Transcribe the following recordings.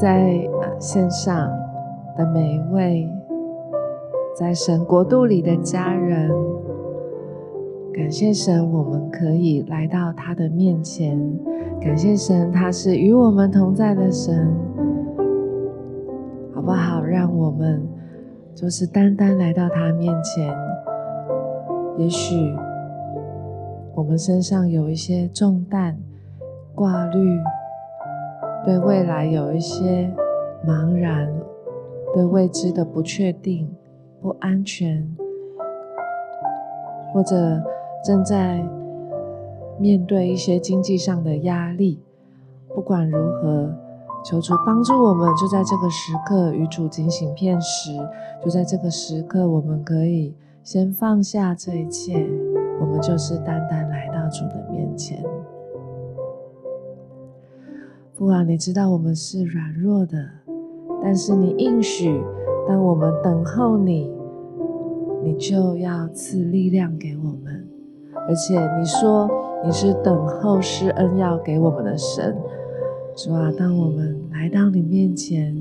在线上的每一位在神国度里的家人，感谢神，我们可以来到他的面前。感谢神，他是与我们同在的神，好不好？让我们就是单单来到他面前。也许我们身上有一些重担、挂虑。对未来有一些茫然，对未知的不确定、不安全，或者正在面对一些经济上的压力。不管如何，求主帮助我们，就在这个时刻与主警醒片时，就在这个时刻，我们可以先放下这一切，我们就是单单来到主的面前。父啊，你知道我们是软弱的，但是你应许，当我们等候你，你就要赐力量给我们。而且你说你是等候施恩要给我们的神。主啊，当我们来到你面前，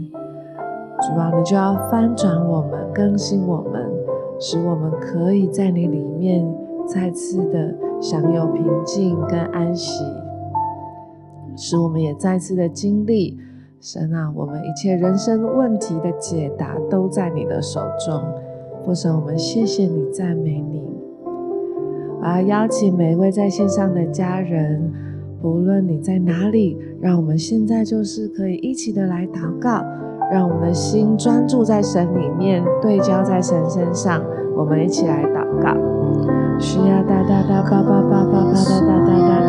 主啊，你就要翻转我们，更新我们，使我们可以在你里面再次的享有平静跟安息。使我们也再次的经历，神啊，我们一切人生问题的解答都在你的手中。父神，我们谢谢你，赞美你。我要邀请每一位在线上的家人，不论你在哪里，让我们现在就是可以一起的来祷告，让我们的心专注在神里面，对焦在神身上。我们一起来祷告。需要哒哒哒，叭叭叭叭叭哒哒哒哒哒。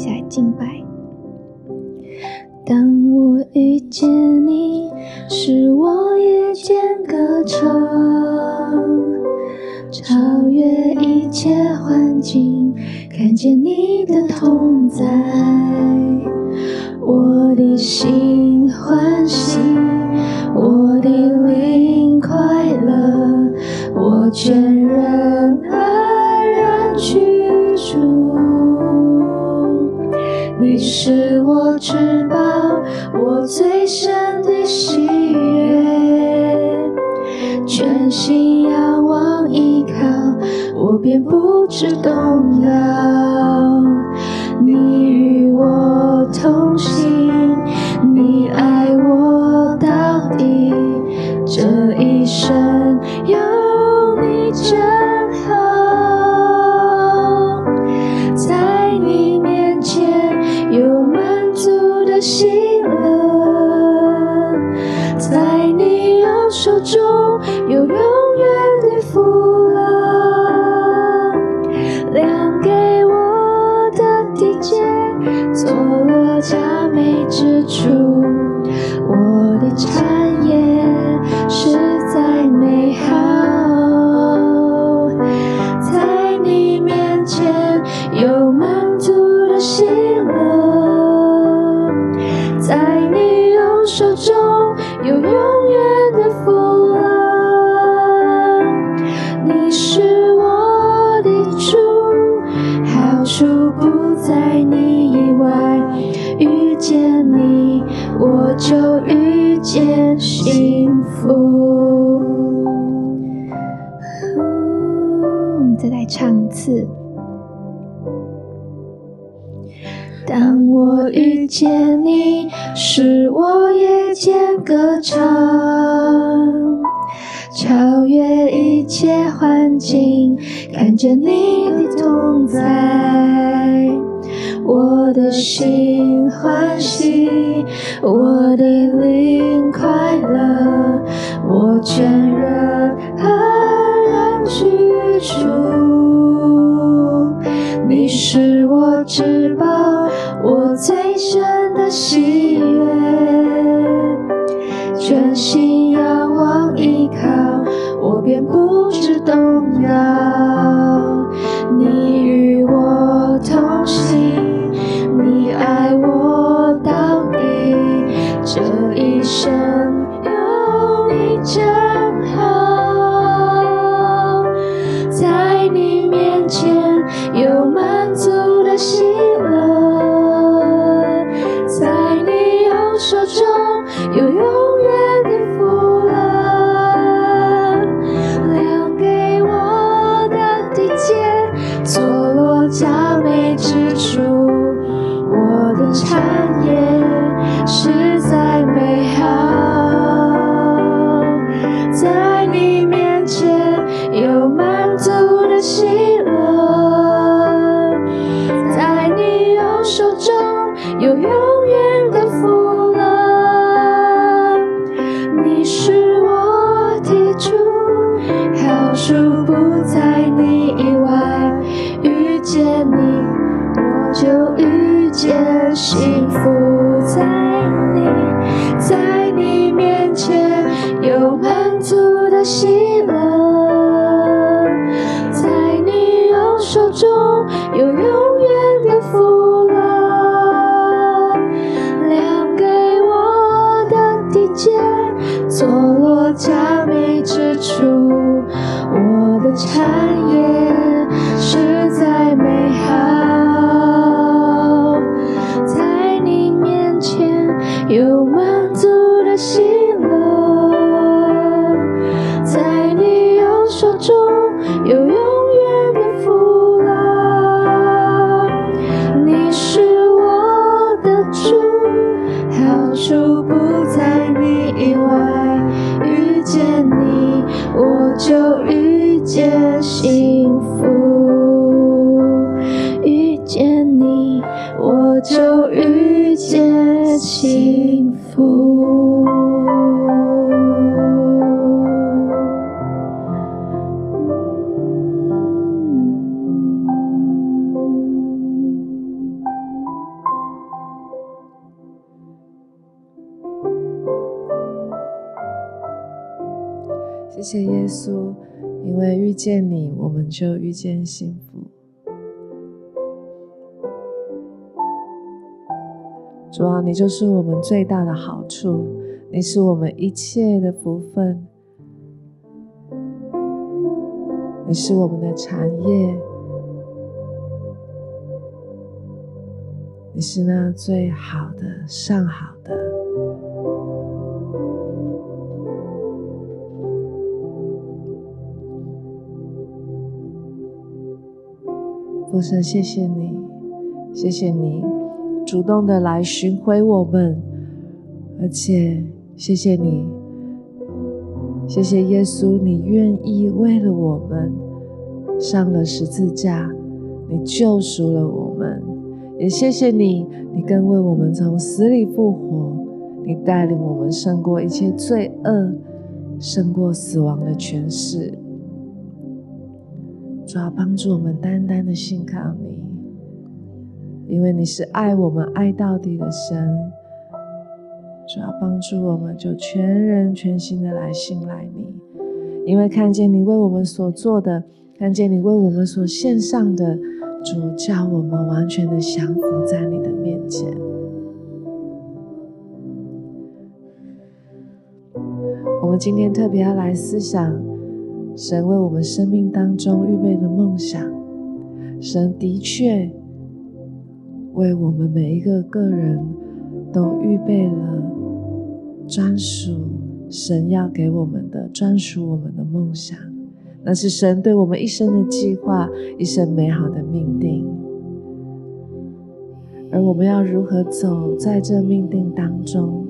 下一敬拜。当之处。见你的同在我的心欢喜，我的灵快乐，我全人而然去住，你是我至宝，我最深的喜悦。是我提出好处不在你以外遇见你我就遇见幸福在你在你面前有满足的心。time. 福。谢谢耶稣，因为遇见你，我们就遇见幸福。主啊，你就是我们最大的好处，你是我们一切的福分，你是我们的产业，你是那最好的、上好的。父神，谢谢你，谢谢你主动的来寻回我们，而且谢谢你，谢谢耶稣，你愿意为了我们上了十字架，你救赎了我们，也谢谢你，你更为我们从死里复活，你带领我们胜过一切罪恶，胜过死亡的权势。主要帮助我们单单的信靠你，因为你是爱我们爱到底的神。主要帮助我们就全人全心的来信赖你，因为看见你为我们所做的，看见你为我们所献上的，主叫我们完全的降服在你的面前。我们今天特别要来思想。神为我们生命当中预备的梦想，神的确为我们每一个个人都预备了专属神要给我们的专属我们的梦想，那是神对我们一生的计划，一生美好的命定。而我们要如何走在这命定当中？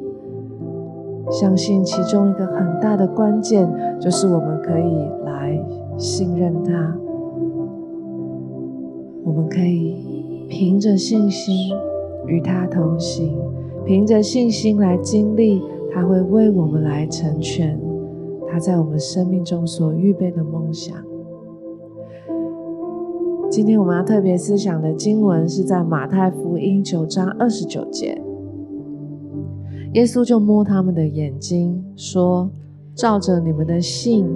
相信其中一个很大的关键，就是我们可以来信任他，我们可以凭着信心与他同行，凭着信心来经历他会为我们来成全他在我们生命中所预备的梦想。今天我们要特别思想的经文是在马太福音九章二十九节。耶稣就摸他们的眼睛，说：“照着你们的信，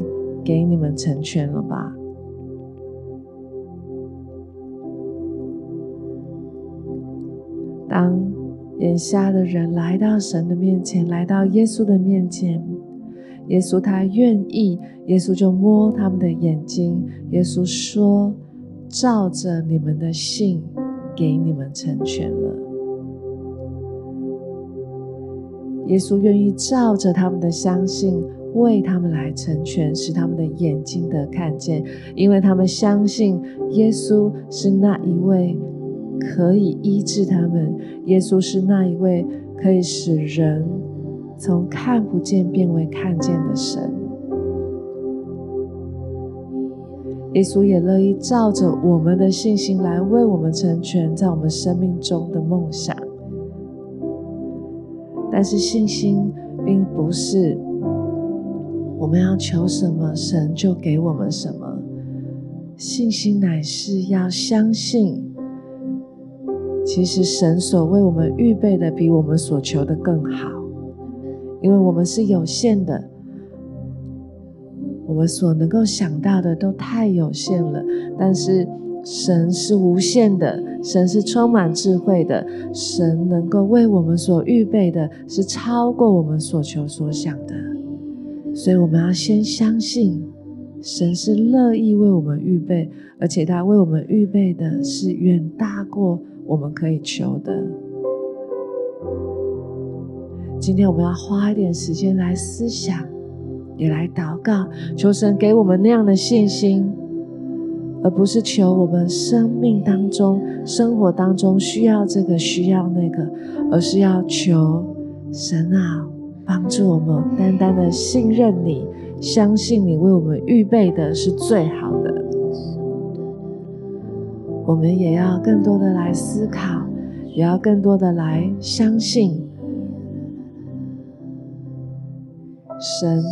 给你们成全了吧。”当眼瞎的人来到神的面前，来到耶稣的面前，耶稣他愿意，耶稣就摸他们的眼睛。耶稣说：“照着你们的信，给你们成全了。”耶稣愿意照着他们的相信，为他们来成全，使他们的眼睛得看见，因为他们相信耶稣是那一位可以医治他们，耶稣是那一位可以使人从看不见变为看见的神。耶稣也乐意照着我们的信心来为我们成全在我们生命中的梦想。但是信心并不是我们要求什么，神就给我们什么。信心乃是要相信，其实神所为我们预备的比我们所求的更好，因为我们是有限的，我们所能够想到的都太有限了。但是神是无限的。神是充满智慧的，神能够为我们所预备的，是超过我们所求所想的。所以我们要先相信，神是乐意为我们预备，而且他为我们预备的是远大过我们可以求的。今天我们要花一点时间来思想，也来祷告，求神给我们那样的信心。而不是求我们生命当中、生活当中需要这个、需要那个，而是要求神啊，帮助我们单单的信任你，相信你为我们预备的是最好的。我们也要更多的来思考，也要更多的来相信，神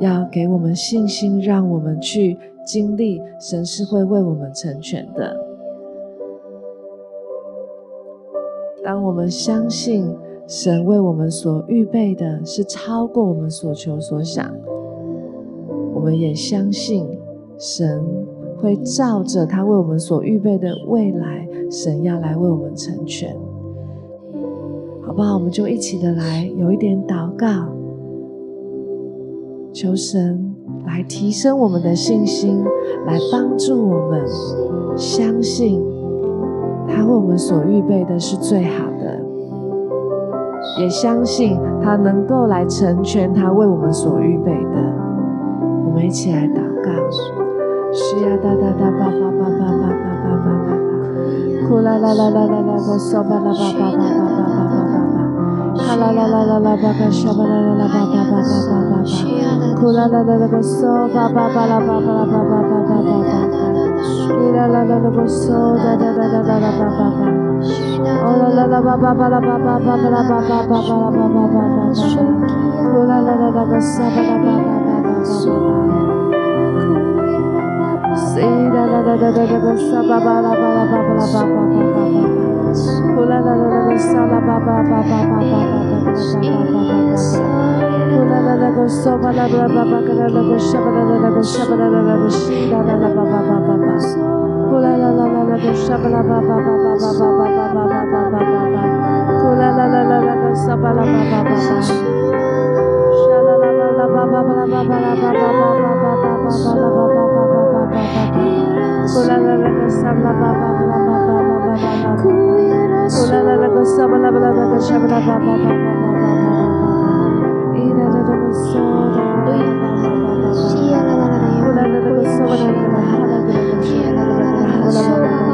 要给我们信心，让我们去经历，神是会为我们成全的。当我们相信神为我们所预备的是超过我们所求所想，我们也相信神。会照着他为我们所预备的未来，神要来为我们成全，好不好？我们就一起的来有一点祷告，求神来提升我们的信心，来帮助我们相信他为我们所预备的是最好的，也相信他能够来成全他为我们所预备的。我们一起来祷告。西呀哒哒哒吧吧吧吧吧吧吧吧吧，库啦啦啦啦啦啦个嗦吧啦吧吧吧吧吧吧吧吧，啦啦啦啦啦吧个沙吧啦啦啦吧吧吧吧吧吧吧，库啦啦啦啦个嗦吧吧吧啦吧吧啦吧吧吧吧吧吧，伊啦啦啦啦个嗦哒哒哒哒哒啦吧吧吧，哦啦啦啦吧吧啦吧吧吧吧啦吧吧吧吧啦吧吧吧吧吧，库啦啦啦啦个嗦吧啦吧吧吧吧吧吧。哒哒哒哒哒哒哒沙巴，啦啦啦啦个沙拉 Shabala 巴巴巴巴巴巴巴巴巴巴巴巴，呼啦啦啦个嗦巴拉巴拉巴巴个啦啦个沙巴啦啦啦个沙巴啦啦啦个西啦啦啦，啦啦啦啦啦个沙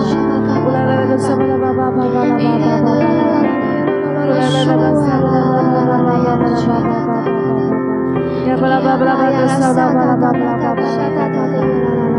巴拉巴巴巴巴巴巴巴巴巴巴巴巴巴，呼啦啦啦啦啦个沙巴拉巴巴巴巴，沙啦啦啦啦巴巴巴拉巴巴拉巴巴巴巴巴巴巴巴拉巴巴。呼啦啦啦个沙巴拉巴巴巴拉巴巴巴巴巴巴，呼啦啦啦个沙巴拉巴拉个沙巴拉巴巴巴巴巴巴巴，伊啦啦啦个沙啦啦啦巴巴巴巴，呼啦啦啦个沙巴拉巴拉哈啦啦个沙啦啦啦啦哈啦巴巴巴，呼啦啦啦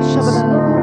Shabbat.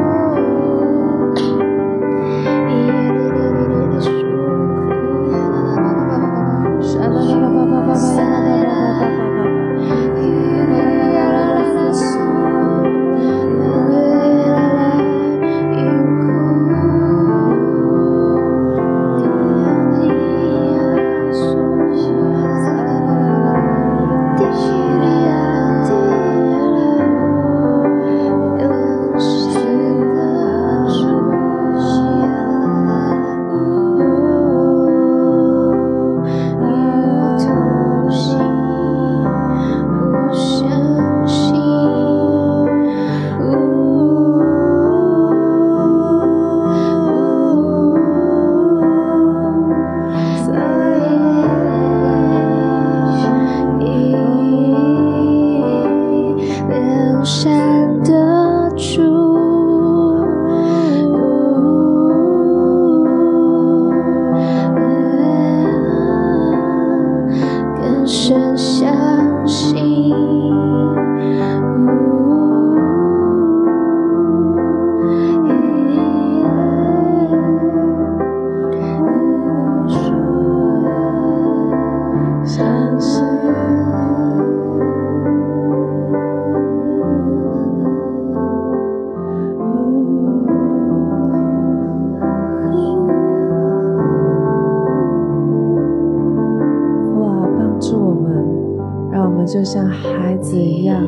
像孩子一样，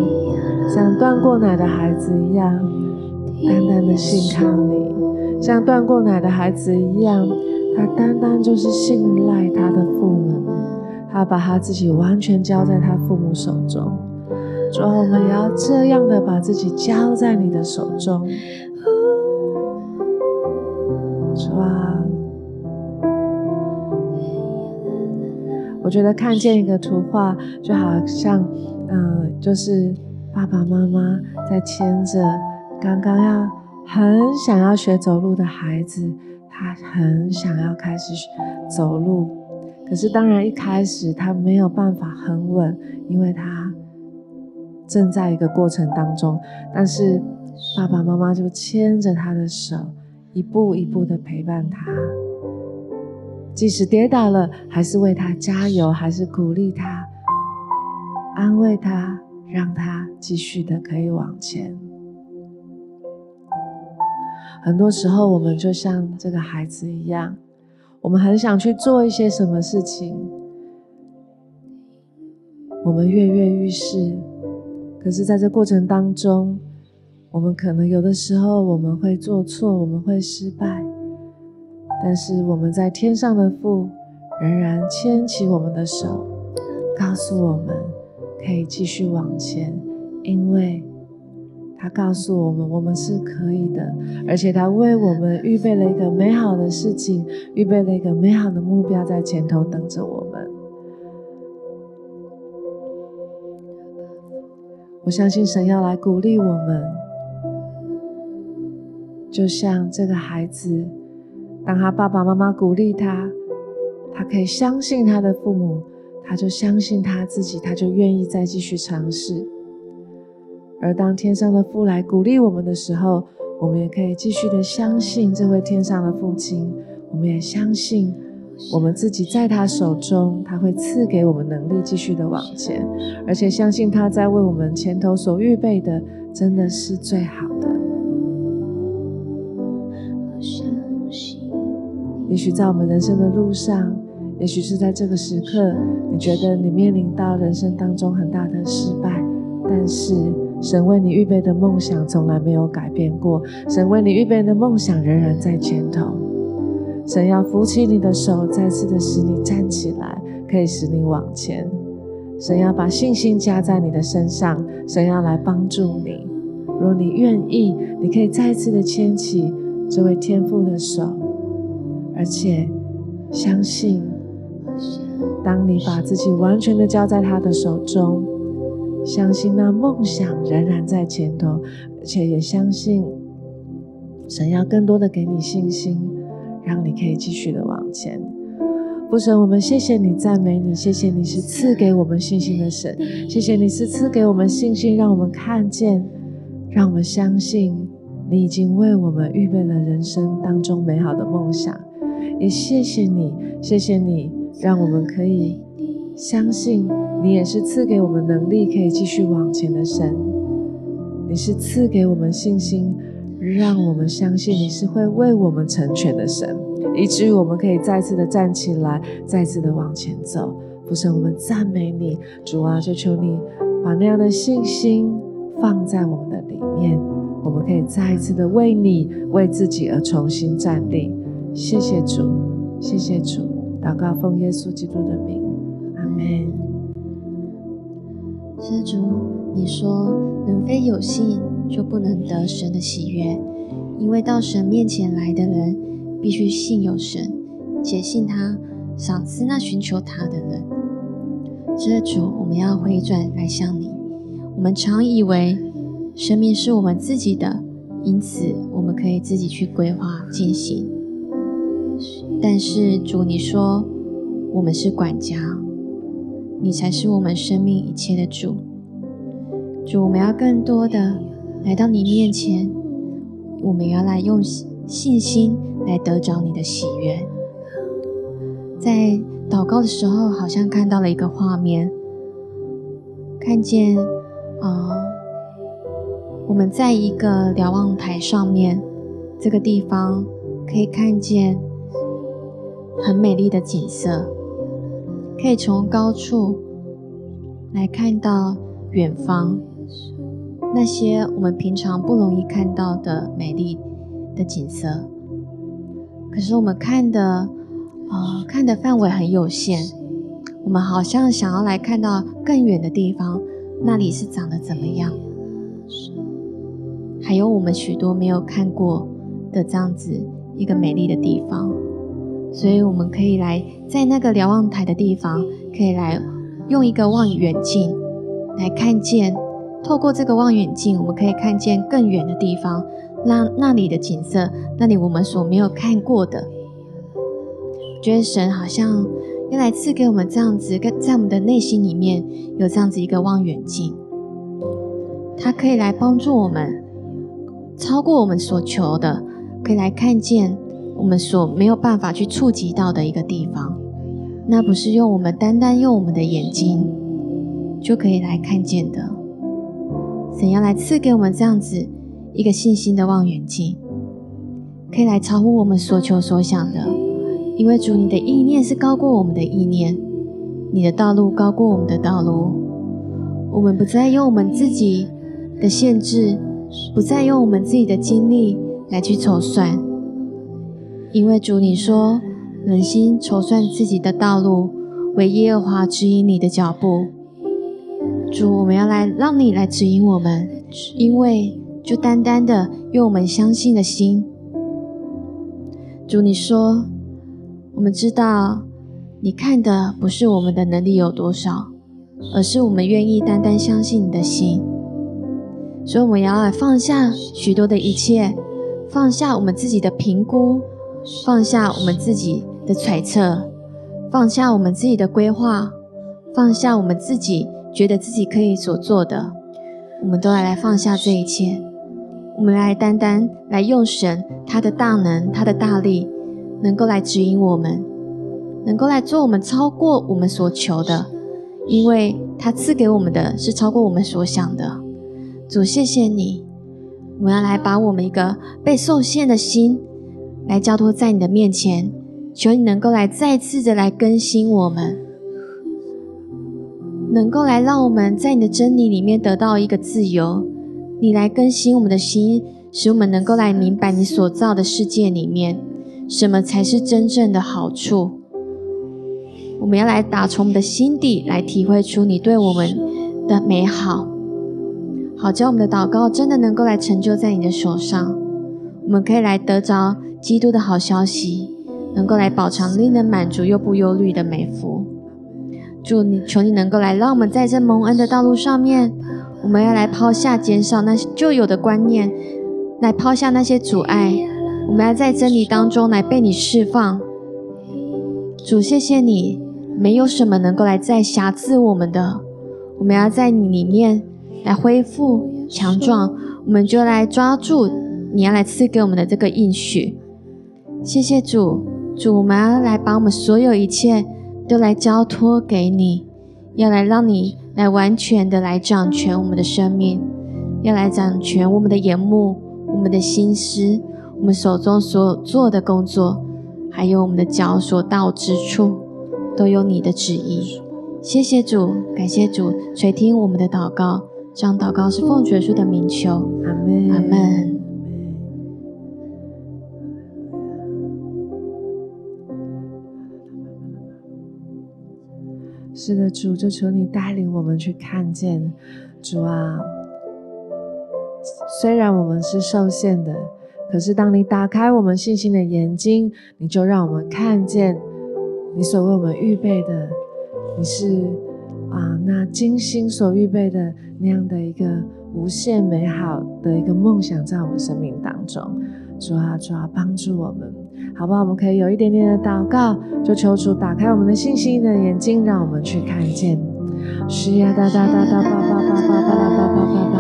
像断过奶的孩子一样，单单的信靠你；像断过奶的孩子一样，他单单就是信赖他的父母，他把他自己完全交在他父母手中。主啊，我们也要这样的把自己交在你的手中。我觉得看见一个图画，就好像，嗯、呃，就是爸爸妈妈在牵着刚刚要很想要学走路的孩子，他很想要开始走路，可是当然一开始他没有办法很稳，因为他。正在一个过程当中，但是爸爸妈妈就牵着他的手，一步一步的陪伴他，即使跌倒了，还是为他加油，还是鼓励他，安慰他，让他继续的可以往前。很多时候，我们就像这个孩子一样，我们很想去做一些什么事情，我们跃跃欲试。可是，在这过程当中，我们可能有的时候我们会做错，我们会失败。但是，我们在天上的父仍然牵起我们的手，告诉我们可以继续往前，因为他告诉我们我们是可以的，而且他为我们预备了一个美好的事情，预备了一个美好的目标在前头等着我们。我相信神要来鼓励我们，就像这个孩子，当他爸爸妈妈鼓励他，他可以相信他的父母，他就相信他自己，他就愿意再继续尝试。而当天上的父来鼓励我们的时候，我们也可以继续的相信这位天上的父亲，我们也相信。我们自己在他手中，他会赐给我们能力继续的往前，而且相信他在为我们前头所预备的真的是最好的。也许在我们人生的路上，也许是在这个时刻，你觉得你面临到人生当中很大的失败，但是神为你预备的梦想从来没有改变过，神为你预备的梦想仍然在前头。神要扶起你的手，再次的使你站起来，可以使你往前。神要把信心加在你的身上，神要来帮助你。若你愿意，你可以再次的牵起这位天父的手，而且相信，当你把自己完全的交在他的手中，相信那梦想仍然在前头，而且也相信神要更多的给你信心。让你可以继续的往前，父神，我们谢谢你，赞美你，谢谢你是赐给我们信心的神，谢谢你是赐给我们信心，让我们看见，让我们相信你已经为我们预备了人生当中美好的梦想。也谢谢你，谢谢你，让我们可以相信你也是赐给我们能力可以继续往前的神，你是赐给我们信心。让我们相信你是会为我们成全的神，以至于我们可以再次的站起来，再次的往前走。父神，我们赞美你，主啊，就求你把那样的信心放在我们的里面，我们可以再一次的为你、为自己而重新站立。谢谢主，谢谢主，祷告奉耶稣基督的名，阿门。施主，你说人非有信，就不能得神的喜悦，因为到神面前来的人，必须信有神，且信他赏赐那寻求他的人。施主，我们要回转来向你。我们常以为生命是我们自己的，因此我们可以自己去规划进行。但是主，你说我们是管家，你才是我们生命一切的主。主，我们要更多的。来到你面前，我们要来用信心来得着你的喜悦。在祷告的时候，好像看到了一个画面，看见啊、我们在一个瞭望台上面，这个地方可以看见很美丽的景色，可以从高处来看到远方那些我们平常不容易看到的美丽的景色。可是我们看的，呃，看的范围很有限，我们好像想要来看到更远的地方，那里是长得怎么样？还有我们许多没有看过的这样子一个美丽的地方，所以我们可以来在那个瞭望台的地方，可以来。用一个望远镜来看见，透过这个望远镜，我们可以看见更远的地方，那那里的景色，那里我们所没有看过的。觉得神好像要来赐给我们这样子，跟在我们的内心里面有这样子一个望远镜，它可以来帮助我们超过我们所求的，可以来看见我们所没有办法去触及到的一个地方。那不是用我们单单用我们的眼睛就可以来看见的。神要来赐给我们这样子一个信心的望远镜，可以来超乎我们所求所想的。因为主，你的意念是高过我们的意念，你的道路高过我们的道路。我们不再用我们自己的限制，不再用我们自己的精力来去筹算，因为主，你说。人心筹算自己的道路，惟耶和华指引你的脚步。主，我们要来让你来指引我们，因为就单单的用我们相信的心。主，你说，我们知道你看的不是我们的能力有多少，而是我们愿意单单相信你的心。所以，我们要来放下许多的一切，放下我们自己的评估，放下我们自己。的揣测，放下我们自己的规划，放下我们自己觉得自己可以所做的，我们都来来放下这一切。我们来单单来用神他的大能、他的大力，能够来指引我们，能够来做我们超过我们所求的，因为他赐给我们的是超过我们所想的。主，谢谢你，我们要来把我们一个被受限的心来交托在你的面前。求你能够来再次的来更新我们，能够来让我们在你的真理里面得到一个自由。你来更新我们的心，使我们能够来明白你所造的世界里面什么才是真正的好处。我们要来打从我们的心底来体会出你对我们的美好，好叫我们的祷告真的能够来成就在你的手上。我们可以来得着基督的好消息。能够来饱尝令人满足又不忧虑的美福，主你求你能够来让我们在这蒙恩的道路上面，我们要来抛下减少那些旧有的观念，来抛下那些阻碍，我们要在真理当中来被你释放。主谢谢你，没有什么能够来再辖制我们的，我们要在你里面来恢复强壮，我们就来抓住你要来赐给我们的这个应许。谢谢主。主，我们要来把我们所有一切都来交托给你，要来让你来完全的来掌权我们的生命，要来掌权我们的眼目、我们的心思、我们手中所做的工作，还有我们的脚所到之处，都有你的旨意。谢谢主，感谢主垂听我们的祷告，这样祷告是奉主耶稣的名求，阿门，阿门。是的，主，就求你带领我们去看见，主啊。虽然我们是受限的，可是当你打开我们信心的眼睛，你就让我们看见你所为我们预备的，你是啊，那精心所预备的那样的一个无限美好的一个梦想，在我们生命当中。主啊，主啊，帮助我们，好不好？我们可以有一点点的祷告，就求主打开我们的信心的眼睛，让我们去看见。是呀，哒哒哒哒，叭叭叭叭叭叭叭叭叭，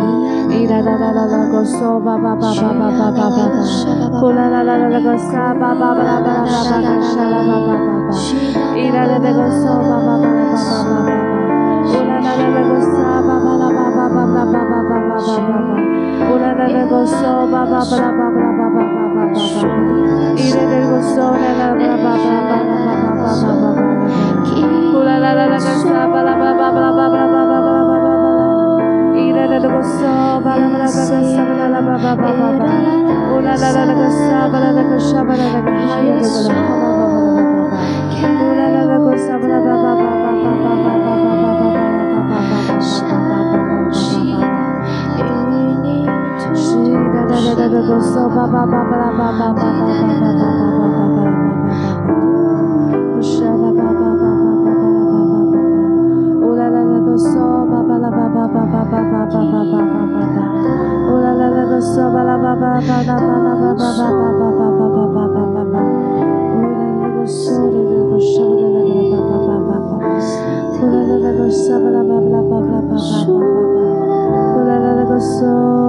咿哒哒哒哒哒，个嗦，叭叭叭叭叭叭叭叭叭，呼啦啦啦啦啦个沙，叭叭叭叭叭叭叭叭，沙啦叭叭叭叭，咿哒哒哒个嗦，叭叭叭叭叭叭叭叭，呼啦啦啦啦个沙，叭叭啦叭叭叭叭叭叭叭叭叭叭。呼啦啦啦个嗦，叭叭叭啦叭叭啦叭这是第一次爱一个人的旅行我对你的爱一直没说明 So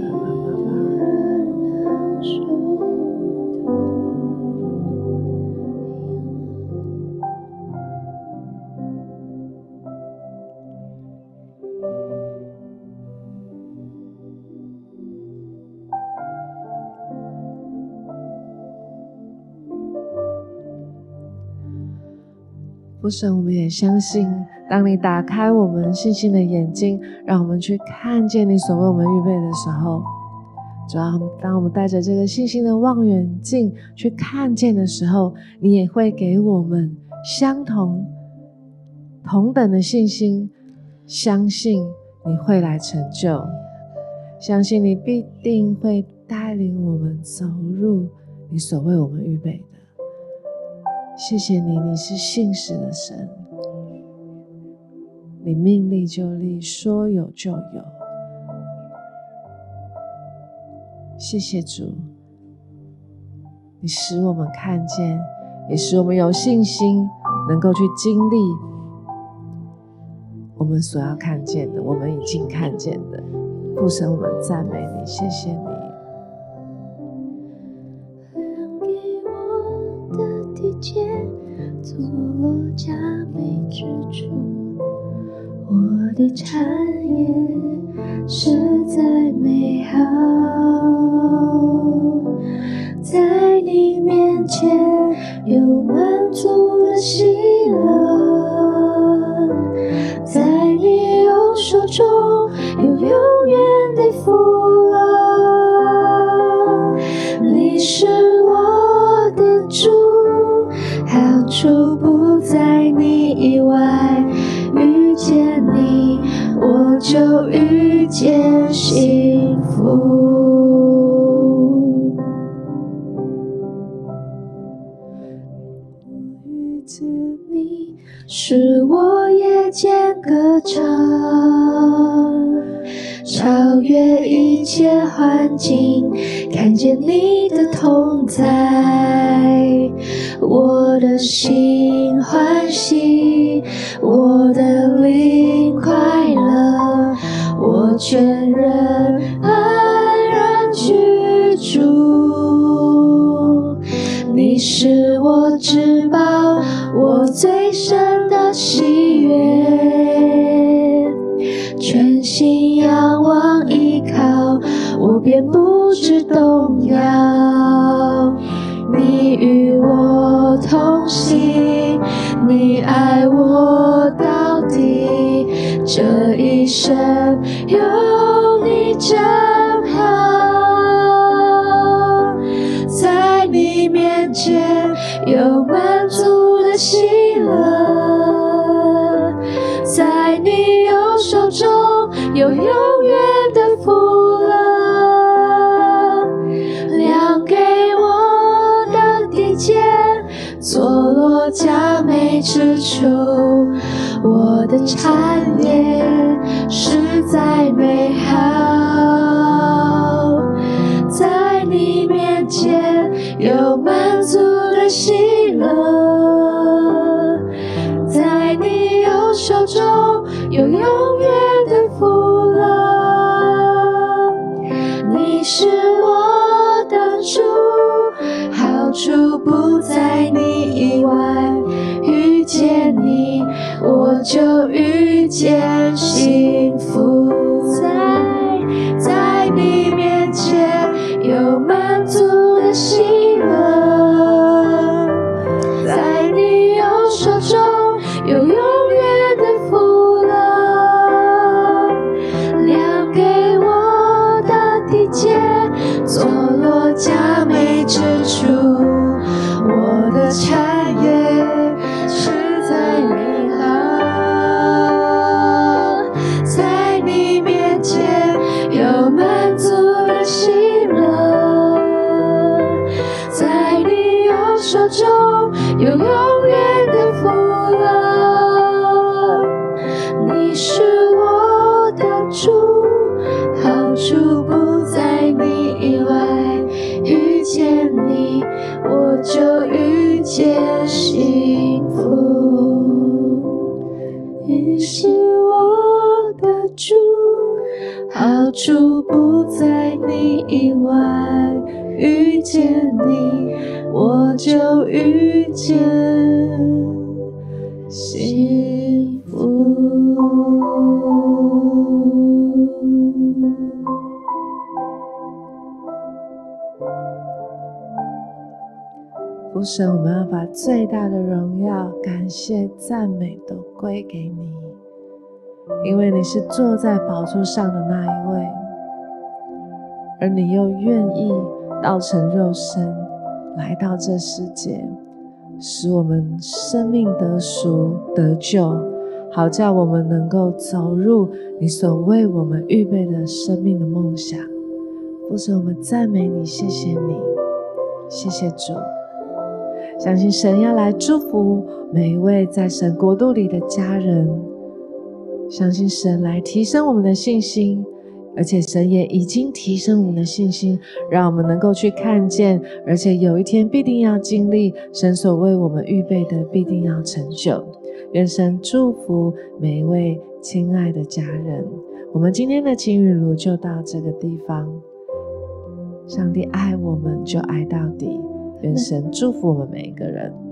父神，我们也相信，当你打开我们信心的眼睛，让我们去看见你所为我们预备的时候，主要当我们带着这个信心的望远镜去看见的时候，你也会给我们相同、同等的信心，相信你会来成就，相信你必定会带领我们走入你所为我们预备。谢谢你，你是信实的神，你命立就立，说有就有。谢谢主，你使我们看见，也使我们有信心，能够去经历我们所要看见的，我们已经看见的。父神，我们赞美你，谢谢你。我的产业实在美好，在你面前有满足的喜乐，在你右手中有永远的福。安静，看见你的同在，我的心欢喜。我的不知动摇。你与我同行，你爱我到底，这一生有你真好，在你面前有满足的喜乐，在你右手中有永远佳美之处，我的产业实在美好，在你面前有满足的喜乐，在你右手中有永远的福乐，你是我的主。好处不在你就遇见幸父神，我们要把最大的荣耀、感谢、赞美都归给你，因为你是坐在宝座上的那一位，而你又愿意道成肉身来到这世界，使我们生命得赎得救，好叫我们能够走入你所为我们预备的生命的梦想。父神，我们赞美你，谢谢你，谢谢主。相信神要来祝福每一位在神国度里的家人，相信神来提升我们的信心，而且神也已经提升我们的信心，让我们能够去看见，而且有一天必定要经历神所为我们预备的，必定要成就。愿神祝福每一位亲爱的家人。我们今天的情雨露就到这个地方，上帝爱我们就爱到底。愿神祝福我们每一个人。